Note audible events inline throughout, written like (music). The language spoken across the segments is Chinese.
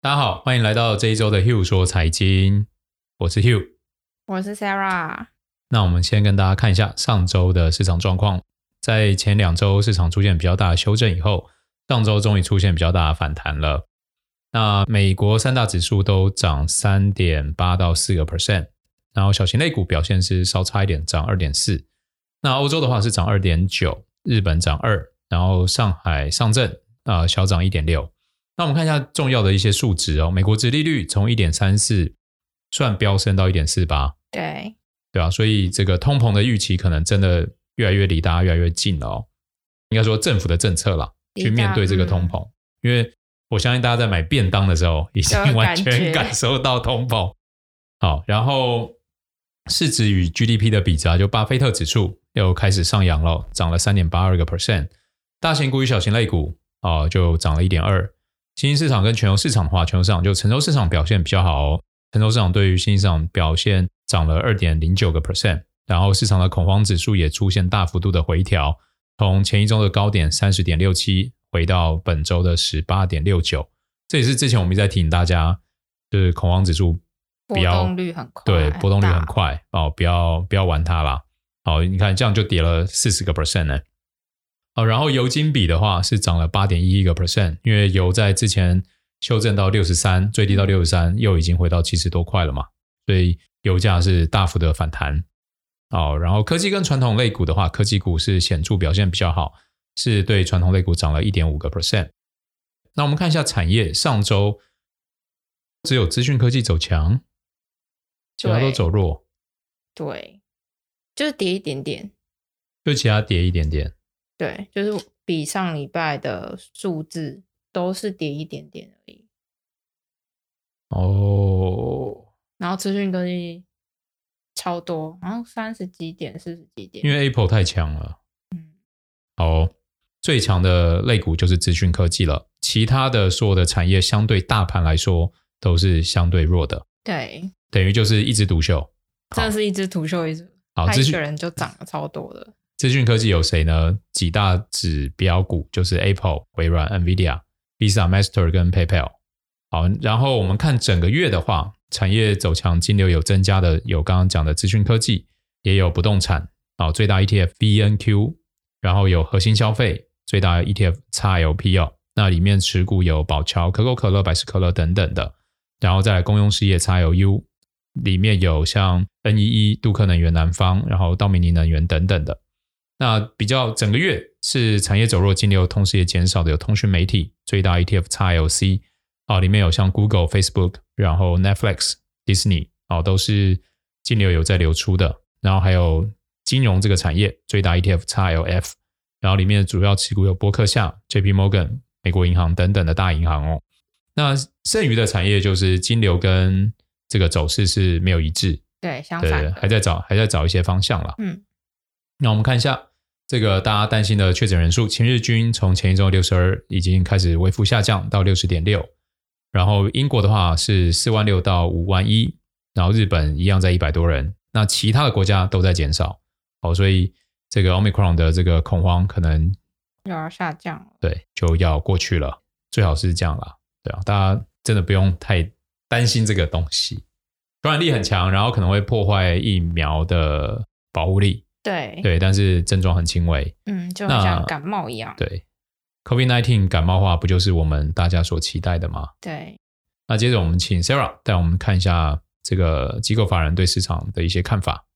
大家好，欢迎来到这一周的 Hugh 说财经，我是 Hugh，我是 Sarah。那我们先跟大家看一下上周的市场状况。在前两周市场出现比较大的修正以后，上周终于出现比较大的反弹了。那美国三大指数都涨三点八到四个 percent，然后小型类股表现是稍差一点，涨二点四。那欧洲的话是涨二点九，日本涨二，然后上海上证啊、呃、小涨一点六。那我们看一下重要的一些数值哦，美国殖利率从一点三四算飙升到一点四八，对对啊，所以这个通膨的预期可能真的越来越离大家越来越近了哦。应该说政府的政策啦，去面对这个通膨，嗯、因为我相信大家在买便当的时候已经完全感受到通膨。好，然后市值与 GDP 的比值啊，就巴菲特指数又开始上扬了，涨了三点八二个 percent，大型股与小型类股啊、哦、就涨了一点二。新兴市场跟全球市场的话，全球市场就成熟市场表现比较好哦。成熟市场对于新兴市场表现涨了二点零九个 percent，然后市场的恐慌指数也出现大幅度的回调，从前一周的高点三十点六七回到本周的十八点六九。这也是之前我们一直在提醒大家，就是恐慌指数波动率很快，对，波动率很快哦，不要不要玩它啦。好，你看这样就跌了四十个 percent 呢。哦，然后油金比的话是涨了八点一一个 percent，因为油在之前修正到六十三，最低到六十三，又已经回到七十多块了嘛，所以油价是大幅的反弹。哦，然后科技跟传统类股的话，科技股是显著表现比较好，是对传统类股涨了一点五个 percent。那我们看一下产业，上周只有资讯科技走强，其他都走弱。对，就是跌一点点，就其他跌一点点。对，就是比上礼拜的数字都是跌一点点而已。哦，然后资讯科技超多，然后三十几点、四十几点，因为 Apple 太强了。嗯，好，最强的类股就是资讯科技了，其他的所有的产业相对大盘来说都是相对弱的。对，等于就是一枝独秀，真的是一枝独秀，一枝，好，资讯人就涨了超多的。资讯科技有谁呢？几大指标股就是 Apple、微软、NVIDIA、Visa、Master 跟 PayPal。好，然后我们看整个月的话，产业走强、金流有增加的，有刚刚讲的资讯科技，也有不动产。好，最大 ETF VNQ，然后有核心消费，最大 ETF XLP 哦。那里面持股有宝桥、可口可乐、百事可乐等等的。然后再来公用事业 XLU，里面有像 NEE、杜克能源、南方，然后道明尼能源等等的。那比较整个月是产业走弱，金流同时也减少的有通讯媒体，最大 ETF XLC 啊，里面有像 Google、Facebook，然后 Netflix、Disney 啊，都是金流有在流出的。然后还有金融这个产业，最大 ETF XLF，然后里面主要持股有波克夏、JP Morgan、美国银行等等的大银行哦。那剩余的产业就是金流跟这个走势是没有一致，对，相反，还在找还在找一些方向了。嗯，那我们看一下。这个大家担心的确诊人数，前日均从前一周六十二已经开始微幅下降到六十点六，然后英国的话是四万六到五万一，然后日本一样在一百多人，那其他的国家都在减少，好，所以这个 Omicron 的这个恐慌可能又要下降了，对，就要过去了，最好是这样啦，对啊，大家真的不用太担心这个东西，传染力很强，然后可能会破坏疫苗的保护力。对对，但是症状很轻微，嗯，就像感冒一样。对，COVID-19 感冒化不就是我们大家所期待的吗？对。那接着我们请 Sarah 带我们看一下这个机构法人对市场的一些看法。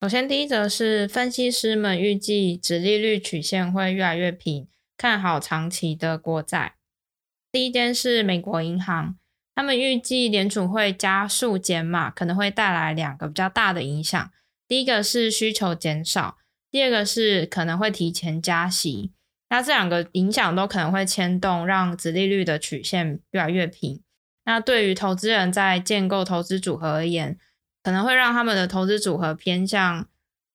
首先，第一则是分析师们预计殖利率曲线会越来越平，看好长期的国债。第一间是美国银行，他们预计联储会加速减码，可能会带来两个比较大的影响。第一个是需求减少，第二个是可能会提前加息。那这两个影响都可能会牵动，让子利率的曲线越来越平。那对于投资人在建构投资组合而言，可能会让他们的投资组合偏向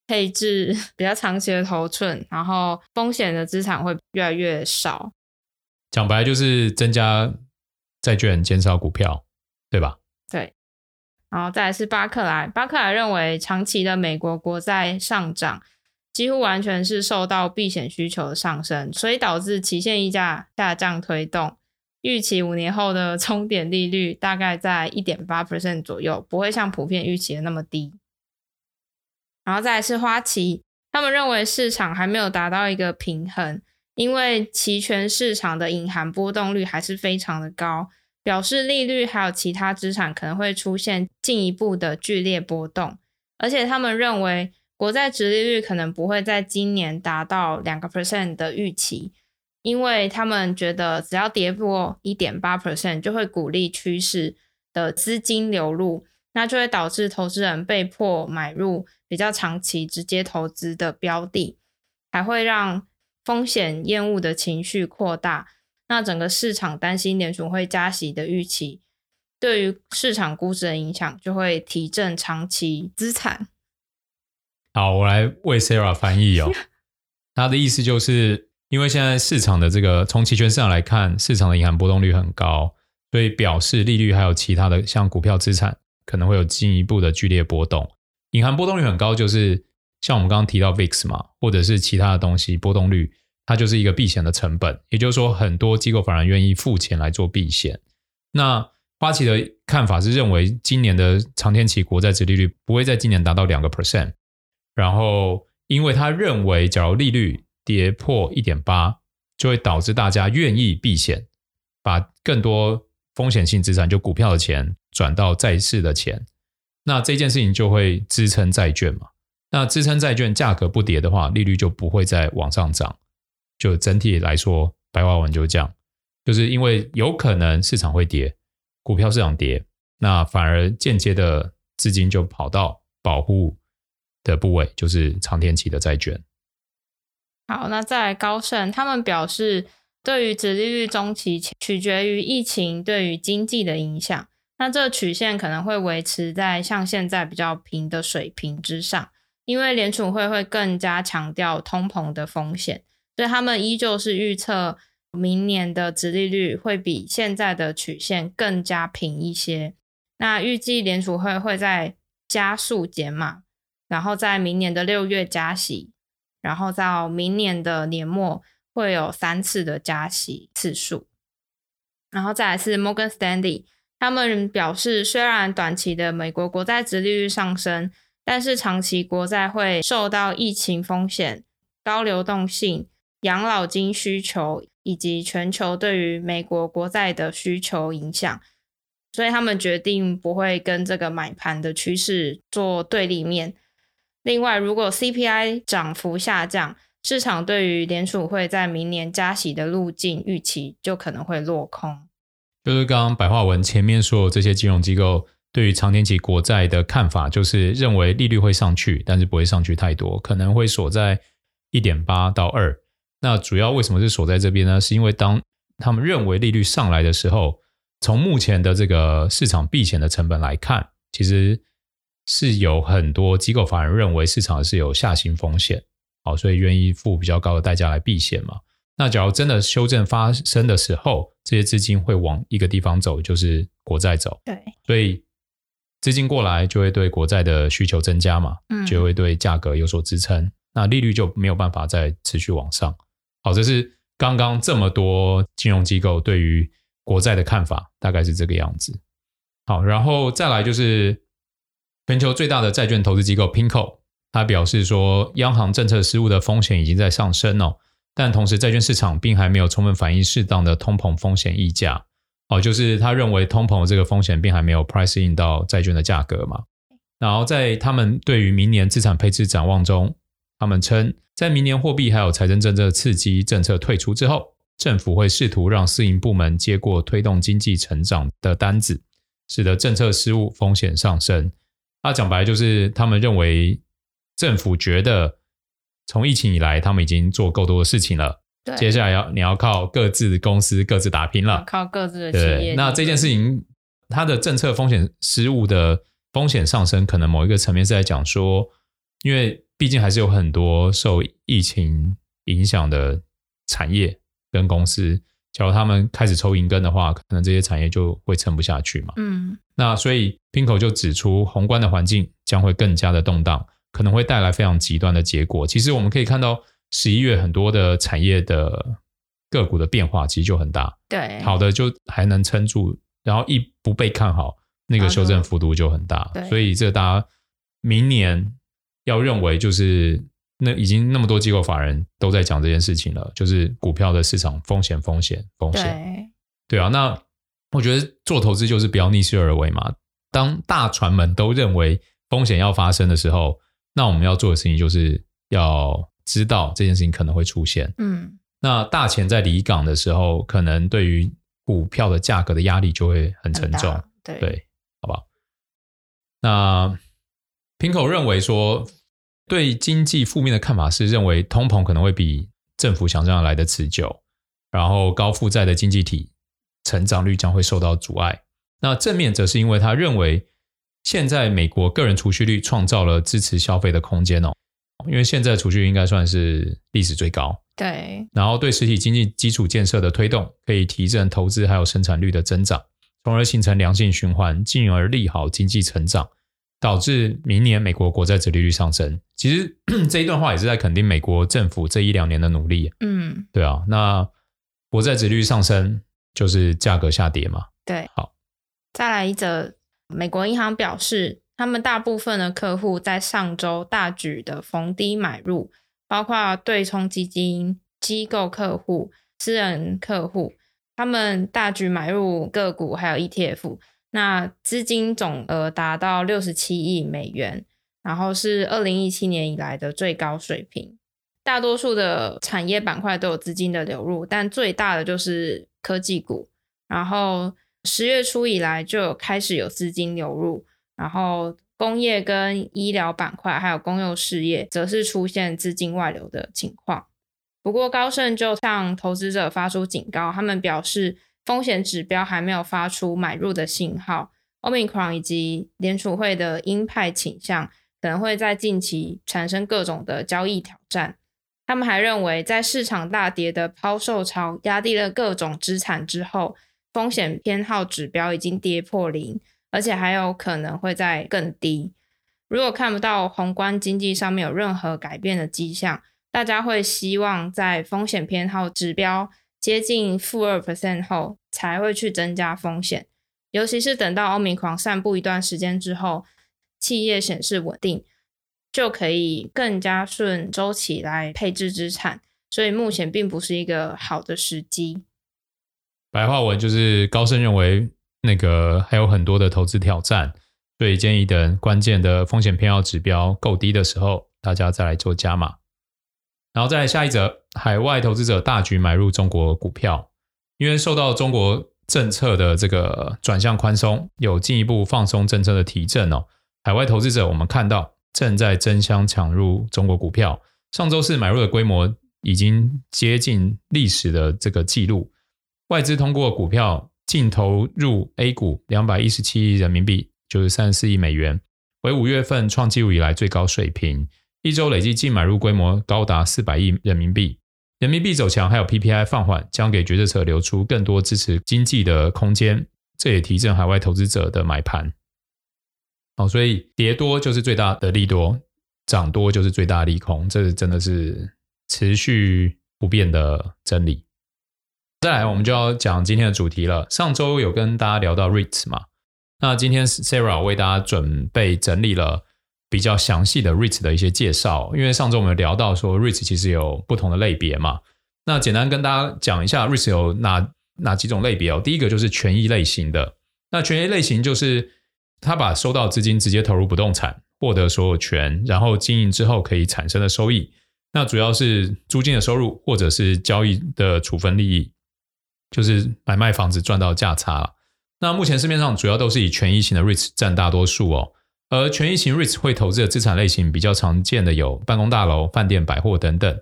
配置 (laughs) 比较长期的头寸，然后风险的资产会越来越少。讲白就是增加债券，减少股票，对吧？对。然后再来是巴克莱，巴克莱认为长期的美国国债上涨几乎完全是受到避险需求的上升，所以导致期限溢价下降推动。预期五年后的终点利率大概在一点八 percent 左右，不会像普遍预期的那么低。然后再来是花旗，他们认为市场还没有达到一个平衡，因为期权市场的隐含波动率还是非常的高，表示利率还有其他资产可能会出现进一步的剧烈波动，而且他们认为国债殖利率可能不会在今年达到两个 percent 的预期。因为他们觉得，只要跌破一点八 percent，就会鼓励趋势的资金流入，那就会导致投资人被迫买入比较长期直接投资的标的，还会让风险厌恶的情绪扩大。那整个市场担心联储会加息的预期，对于市场估值的影响，就会提振长期资产。好，我来为 Sarah 翻译哦。(laughs) 他的意思就是。因为现在市场的这个从期权市场来看，市场的隐含波动率很高，所以表示利率还有其他的像股票资产可能会有进一步的剧烈波动。隐含波动率很高，就是像我们刚刚提到 VIX 嘛，或者是其他的东西波动率，它就是一个避险的成本。也就是说，很多机构反而愿意付钱来做避险。那花旗的看法是认为，今年的长天期国债殖利率不会在今年达到两个 percent，然后因为他认为，假如利率跌破一点八，就会导致大家愿意避险，把更多风险性资产，就股票的钱转到债市的钱。那这件事情就会支撑债券嘛？那支撑债券价格不跌的话，利率就不会再往上涨。就整体来说，白话文就是这样，就是因为有可能市场会跌，股票市场跌，那反而间接的资金就跑到保护的部位，就是长天期的债券。好，那在高盛，他们表示，对于殖利率中期取决于疫情对于经济的影响。那这个曲线可能会维持在像现在比较平的水平之上，因为联储会会更加强调通膨的风险，所以他们依旧是预测明年的殖利率会比现在的曲线更加平一些。那预计联储会会在加速减码，然后在明年的六月加息。然后到明年的年末会有三次的加息次数，然后再来是 Morgan Stanley，他们表示，虽然短期的美国国债殖利率上升，但是长期国债会受到疫情风险、高流动性、养老金需求以及全球对于美国国债的需求影响，所以他们决定不会跟这个买盘的趋势做对立面。另外，如果 CPI 涨幅下降，市场对于联储会在明年加息的路径预期就可能会落空。就是刚刚白话文前面说，这些金融机构对于长天期国债的看法，就是认为利率会上去，但是不会上去太多，可能会锁在一点八到二。那主要为什么是锁在这边呢？是因为当他们认为利率上来的时候，从目前的这个市场避险的成本来看，其实。是有很多机构法人认为市场是有下行风险，好，所以愿意付比较高的代价来避险嘛。那假如真的修正发生的时候，这些资金会往一个地方走，就是国债走。对，所以资金过来就会对国债的需求增加嘛，就会对价格有所支撑，嗯，那利率就没有办法再持续往上。好，这是刚刚这么多金融机构对于国债的看法，大概是这个样子。好，然后再来就是。全球最大的债券投资机构 Pinco，他表示说，央行政策失误的风险已经在上升哦，但同时债券市场并还没有充分反映适当的通膨风险溢价哦，就是他认为通膨这个风险并还没有 price in 到债券的价格嘛。然后在他们对于明年资产配置展望中，他们称，在明年货币还有财政政策刺激政策退出之后，政府会试图让私营部门接过推动经济成长的单子，使得政策失误风险上升。他讲白就是，他们认为政府觉得从疫情以来，他们已经做够多的事情了。接下来要你要靠各自公司各自打拼了，靠各自的企业。那这件事情，它的政策风险失误的风险上升，可能某一个层面是在讲说，因为毕竟还是有很多受疫情影响的产业跟公司。假如他们开始抽银根的话，可能这些产业就会撑不下去嘛。嗯，那所以 Pinko 就指出，宏观的环境将会更加的动荡，可能会带来非常极端的结果。其实我们可以看到，十一月很多的产业的个股的变化其实就很大。对，好的就还能撑住，然后一不被看好，那个修正幅度就很大。所以这大家明年要认为就是那已经那么多机构法人都在讲这件事情了，就是股票的市场风险风险风险。对，对啊，那我觉得做投资就是不要逆势而为嘛。当大船们都认为风险要发生的时候，那我们要做的事情就是要知道这件事情可能会出现。嗯，那大钱在离港的时候，可能对于股票的价格的压力就会很沉重。对，对，好不好？那平口认为说，对经济负面的看法是认为通膨可能会比政府想象来的持久，然后高负债的经济体成长率将会受到阻碍。那正面则是因为他认为，现在美国个人储蓄率创造了支持消费的空间哦，因为现在储蓄应该算是历史最高。对，然后对实体经济基础建设的推动，可以提振投资还有生产率的增长，从而形成良性循环，进而利好经济成长，导致明年美国国债殖利率上升。其实 (clears throat) 这一段话也是在肯定美国政府这一两年的努力。嗯，对啊，那国债殖利率上升就是价格下跌嘛。对，好。再来一则，美国银行表示，他们大部分的客户在上周大举的逢低买入，包括对冲基金、机构客户、私人客户，他们大举买入个股还有 ETF，那资金总额达到六十七亿美元，然后是二零一七年以来的最高水平。大多数的产业板块都有资金的流入，但最大的就是科技股，然后。十月初以来就有开始有资金流入，然后工业跟医疗板块还有公用事业则是出现资金外流的情况。不过高盛就向投资者发出警告，他们表示风险指标还没有发出买入的信号。Omicron 以及联储会的鹰派倾向可能会在近期产生各种的交易挑战。他们还认为，在市场大跌的抛售潮压低了各种资产之后。风险偏好指标已经跌破零，而且还有可能会再更低。如果看不到宏观经济上面有任何改变的迹象，大家会希望在风险偏好指标接近负二 percent 后才会去增加风险。尤其是等到欧米狂散布一段时间之后，企业显示稳定，就可以更加顺周期来配置资产。所以目前并不是一个好的时机。白话文就是高盛认为那个还有很多的投资挑战，所以建议等关键的风险偏好指标够低的时候，大家再来做加码。然后再下一则，海外投资者大举买入中国股票，因为受到中国政策的这个转向宽松，有进一步放松政策的提振哦。海外投资者我们看到正在争相抢入中国股票，上周四买入的规模已经接近历史的这个记录。外资通过股票净投入 A 股两百一十七亿人民币，就是三十四亿美元，为五月份创纪录以来最高水平。一周累计净买入规模高达四百亿人民币。人民币走强，还有 PPI 放缓，将给决策者留出更多支持经济的空间。这也提振海外投资者的买盘。好，所以跌多就是最大的利多，涨多就是最大利空，这真的是持续不变的真理。再来，我们就要讲今天的主题了。上周有跟大家聊到 REITs 嘛？那今天 Sarah 为大家准备整理了比较详细的 REITs 的一些介绍。因为上周我们有聊到说 REITs 其实有不同的类别嘛。那简单跟大家讲一下 REITs 有哪哪几种类别哦。第一个就是权益类型的。那权益类型就是他把收到资金直接投入不动产，获得所有权，然后经营之后可以产生的收益。那主要是租金的收入，或者是交易的处分利益。就是买卖房子赚到价差了。那目前市面上主要都是以权益型的 REITs 占大多数哦。而权益型 REITs 会投资的资产类型比较常见的有办公大楼、饭店、百货等等。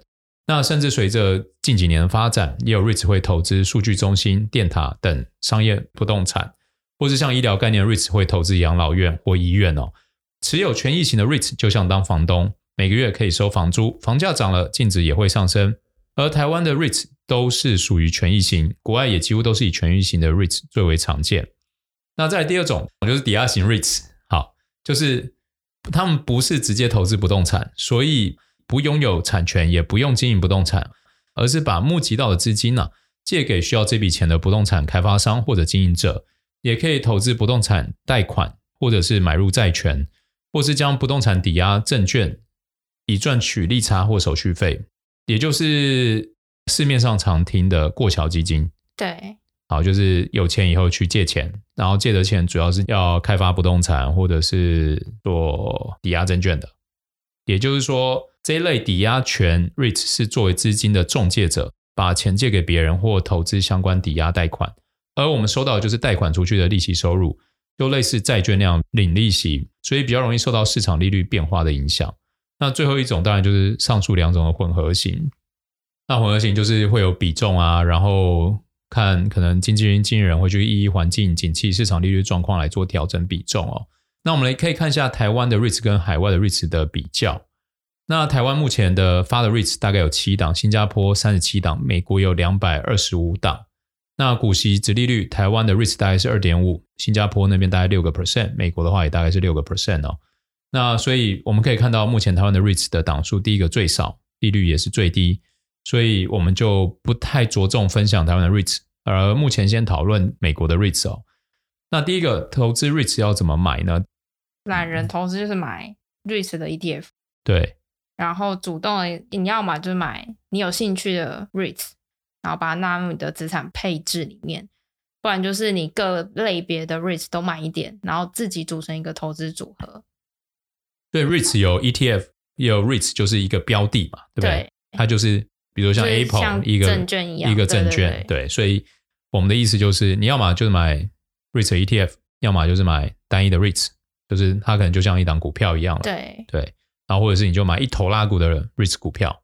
那甚至随着近几年的发展，也有 REITs 会投资数据中心、电塔等商业不动产，或是像医疗概念 REITs 会投资养老院或医院哦。持有权益型的 REITs 就像当房东，每个月可以收房租，房价涨了，净值也会上升。而台湾的 REITs 都是属于权益型，国外也几乎都是以权益型的 REITs 最为常见。那再来第二种就是抵押型 REITs，就是他们不是直接投资不动产，所以不拥有产权，也不用经营不动产，而是把募集到的资金呢、借给需要这笔钱的不动产开发商或者经营者，也可以投资不动产贷款，或者是买入债权，或是将不动产抵押证券，以赚取利差或手续费，也就是市面上常听的过桥基金。对。好，就是有钱以后去借钱，然后借的钱主要是要开发不动产或者是做抵押证券的。也就是说，这一类抵押权 REIT 是作为资金的中介者，把钱借给别人或投资相关抵押贷款，而我们收到的就是贷款出去的利息收入，就类似债券那样领利息，所以比较容易受到市场利率变化的影响。那最后一种当然就是上述两种的混合型。那混合型就是会有比重啊，然后。看，可能经纪人、经纪人会去依环境、景气、市场利率状况来做调整比重哦。那我们来可以看一下台湾的 REITs 跟海外的 REITs 的比较。那台湾目前的发的 REITs 大概有七档，新加坡三十七档，美国有两百二十五档。那股息殖利率，台湾的 REITs 大概是二点五，新加坡那边大概六个 percent，美国的话也大概是六个 percent 哦。那所以我们可以看到，目前台湾的 REITs 的档数，第一个最少，利率也是最低。所以我们就不太着重分享台湾的 REITs，而目前先讨论美国的 REITs 哦。那第一个投资 REITs 要怎么买呢？懒人投资就是买 REITs 的 ETF，对。然后主动的你要买就是买你有兴趣的 REITs，然后把它纳入你的资产配置里面，不然就是你各类别的 REITs 都买一点，然后自己组成一个投资组合。对，REITs 有 ETF，也有 REITs 就是一个标的嘛，对不对？对它就是。比如像 Apple 像一个证券一样，一个证券，对，所以我们的意思就是，你要么就是买 REITs ETF，要么就是买单一的 REITs，就是它可能就像一档股票一样了，对。对，然后或者是你就买一头拉股的 REITs 股票，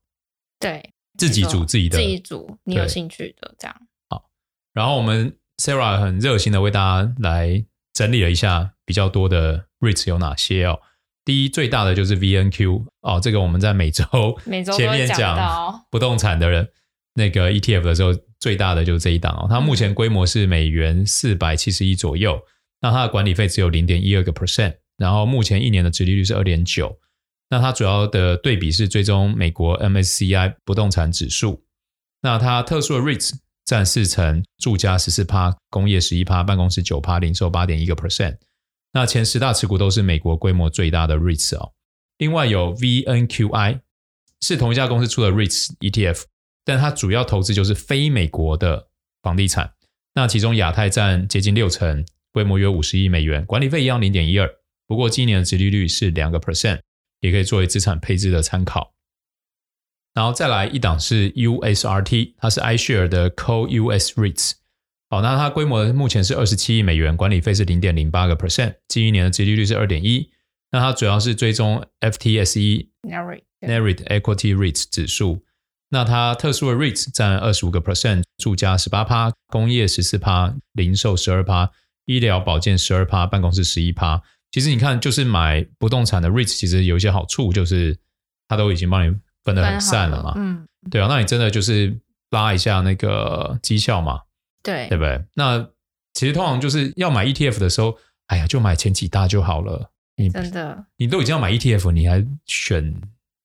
对，自己组自己的，自己组你有兴趣的这样。好，然后我们 Sarah 很热心的为大家来整理了一下比较多的 REITs 有哪些哦。第一最大的就是 VNQ 哦，这个我们在每周 (laughs) 前面讲不动产的人那个 ETF 的时候，最大的就是这一档哦。它目前规模是美元四百七十亿左右，那它的管理费只有零点一二个 percent，然后目前一年的殖利率是二点九。那它主要的对比是追踪美国 MSCI 不动产指数。那它特殊的 REITs 占四成，住家十四趴，工业十一趴，办公室九趴，零售八点一个 percent。那前十大持股都是美国规模最大的 REITs 哦。另外有 VNQI 是同一家公司出的 REITs ETF，但它主要投资就是非美国的房地产。那其中亚太占接近六成，规模约五十亿美元，管理费一样零点一二。不过今年的殖利率是两个 percent，也可以作为资产配置的参考。然后再来一档是 USRT，它是 iShare 的 Co-US REITs。好，那它规模目前是二十七亿美元，管理费是零点零八个 percent，近一年的殖利率是二点一。那它主要是追踪 FTSE Nareit Equity REITs 指数。那它特殊的 REITs 占二十五个 percent，住家十八趴，工业十四趴，零售十二趴，医疗保健十二趴，办公室十一趴。其实你看，就是买不动产的 REITs，其实有一些好处，就是它都已经帮你分得很散了嘛。嗯，对啊，那你真的就是拉一下那个绩效嘛。对，对不对？那其实通常就是要买 ETF 的时候，哎呀，就买前几大就好了。你真的，你都已经要买 ETF，你还选？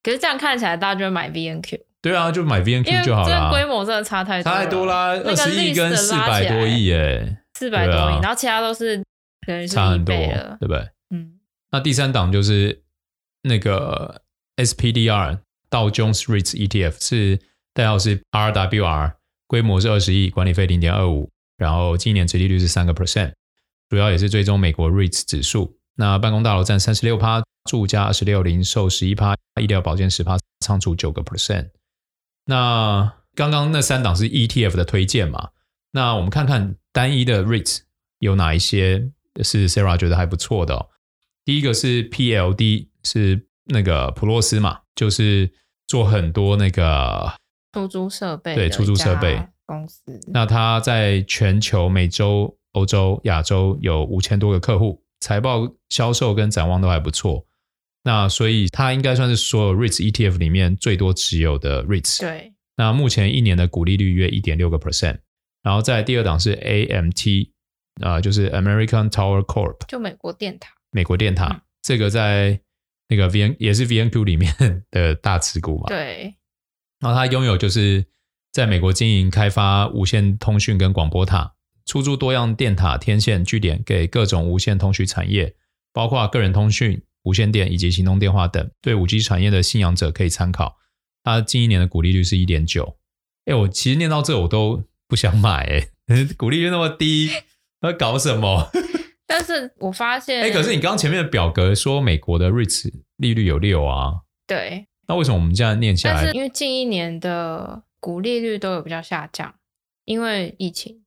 可是这样看起来，大家就会买 VNQ。对啊，就买 VNQ 就好了。这规模真的差太多，差太多啦，二十亿跟四百多亿耶，四百多亿，啊、然后其他都是等于是差很多，对不对？嗯。那第三档就是那个 SPDR 道琼斯 REITs ETF，是代号是 RWR。规模是二十亿，管理费零点二五，然后今年殖利率是三个 percent，主要也是追踪美国 REITs 指数。那办公大楼占三十六趴，住家二十六，零售十一趴，医疗保健十趴，仓储九个 percent。那刚刚那三档是 ETF 的推荐嘛？那我们看看单一的 REITs 有哪一些是 Sarah 觉得还不错的哦。第一个是 PLD，是那个普洛斯嘛，就是做很多那个。出租设备对，出租设备公司。那它在全球、美洲、欧洲、亚洲有五千多个客户，财报、销售跟展望都还不错。那所以它应该算是所有 REITs ETF 里面最多持有的 REITs。对。那目前一年的股利率约一点六个 percent。然后在第二档是 AMT 啊、呃，就是 American Tower Corp，就美国电塔。美国电塔、嗯、这个在那个 VN 也是 VNQ 里面的大持股嘛？对。然后它拥有就是在美国经营开发无线通讯跟广播塔，出租多样电塔天线据点给各种无线通讯产业，包括个人通讯、无线电以及行动电话等。对五 G 产业的信仰者可以参考。它近一年的股利率是一点九。哎，我其实念到这我都不想买，哎，(laughs) 股利率那么低，它搞什么？(laughs) 但是我发现，哎，可是你刚刚前面的表格说美国的 REITs 利率有六啊，对，那为什么我们这样念下来？但是因为近一年的股利率都有比较下降，因为疫情，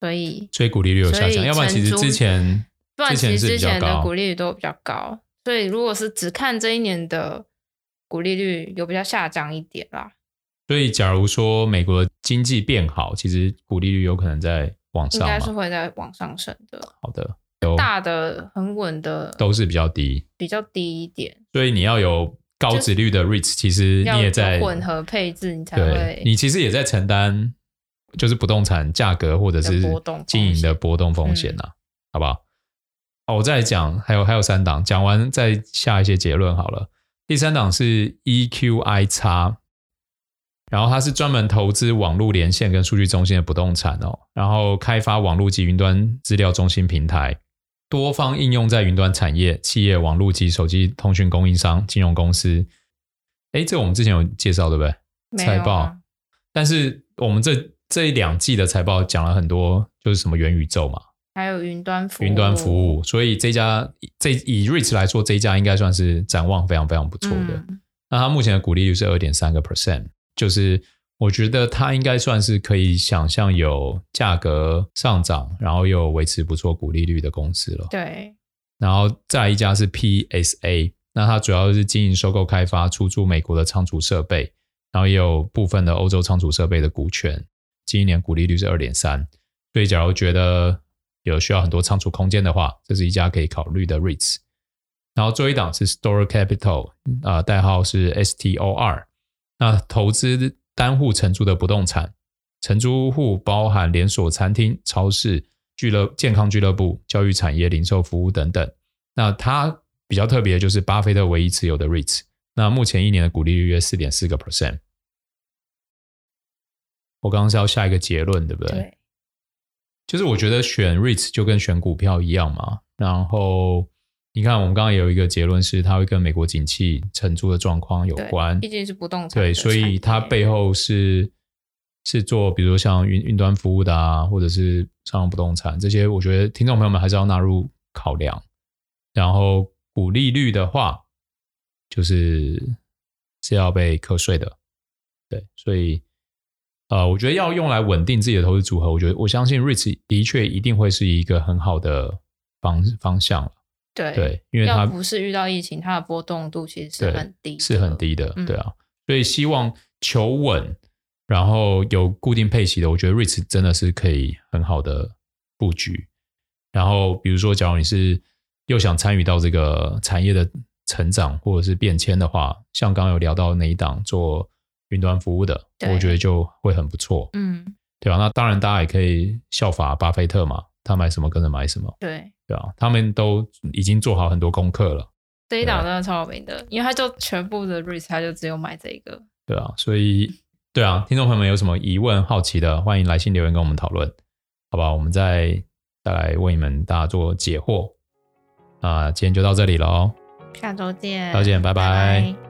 所以所以股利率有下降，要不然其实之前，不然其实之前的股利率都比较高，所以如果是只看这一年的股利率有比较下降一点啦。所以假如说美国的经济变好，其实股利率有可能在往上，应该是会在往上升的。好的。大的很稳的都是比较低，比较低一点。所以你要有高值率的 REITs，其实你也在混合配置，你才会。你其实也在承担，就是不动产价格或者是经营的波动风险呐，好不好？好，我再讲，还有还有三档，讲完再下一些结论好了。第三档是 EQI 叉然后它是专门投资网络连线跟数据中心的不动产哦，然后开发网络及云端资料中心平台。多方应用在云端产业、企业网络及手机通讯供应商、金融公司。哎，这我们之前有介绍，对不对？财报。啊、但是我们这这一两季的财报讲了很多，就是什么元宇宙嘛，还有云端服务。云端服务。所以这家这以 REITs 来说，这一家应该算是展望非常非常不错的。嗯、那它目前的股利率是二点三个 percent，就是。我觉得它应该算是可以想象有价格上涨，然后又维持不错股利率的公司了。对，然后再一家是 PSA，那它主要是经营收购、开发、出租美国的仓储设备，然后也有部分的欧洲仓储设备的股权。今年股利率是二点三，所以假如觉得有需要很多仓储空间的话，这是一家可以考虑的 REITs。然后最后一档是 Store Capital，啊、呃，代号是 STOR，那投资。单户承租的不动产，承租户包含连锁餐厅、超市、俱乐健康俱乐部、教育产业、零售服务等等。那它比较特别的就是巴菲特唯一持有的 REITs。那目前一年的股利率约四点四个 percent。我刚刚是要下一个结论，对不对？对。就是我觉得选 REITs 就跟选股票一样嘛，然后。你看，我们刚刚有一个结论是，它会跟美国景气承租的状况有关。毕竟是不动产。对，所以它背后是是做，比如说像云云端服务的啊，或者是商用不动产这些，我觉得听众朋友们还是要纳入考量。然后股利率的话，就是是要被课税的。对，所以呃，我觉得要用来稳定自己的投资组合，我觉得我相信 REITs 的确一定会是一个很好的方方向。对，对，因为它不是遇到疫情，它的波动度其实是很低，是很低的，对啊，嗯、所以希望求稳，然后有固定配息的，我觉得 REITs 真的是可以很好的布局。然后比如说，假如你是又想参与到这个产业的成长或者是变迁的话，像刚刚有聊到那一档做云端服务的，我觉得就会很不错，嗯，对啊，那当然大家也可以效法巴菲特嘛。他买什么跟着买什么，对对啊，他们都已经做好很多功课了。这一档真的超有名的，因为他就全部的 risk，他就只有买这个。对啊，所以对啊，听众朋友们有什么疑问、好奇的，欢迎来信留言跟我们讨论，好吧？我们再再来为你们大家做解惑。那今天就到这里喽，下周见，再见，拜拜。拜拜。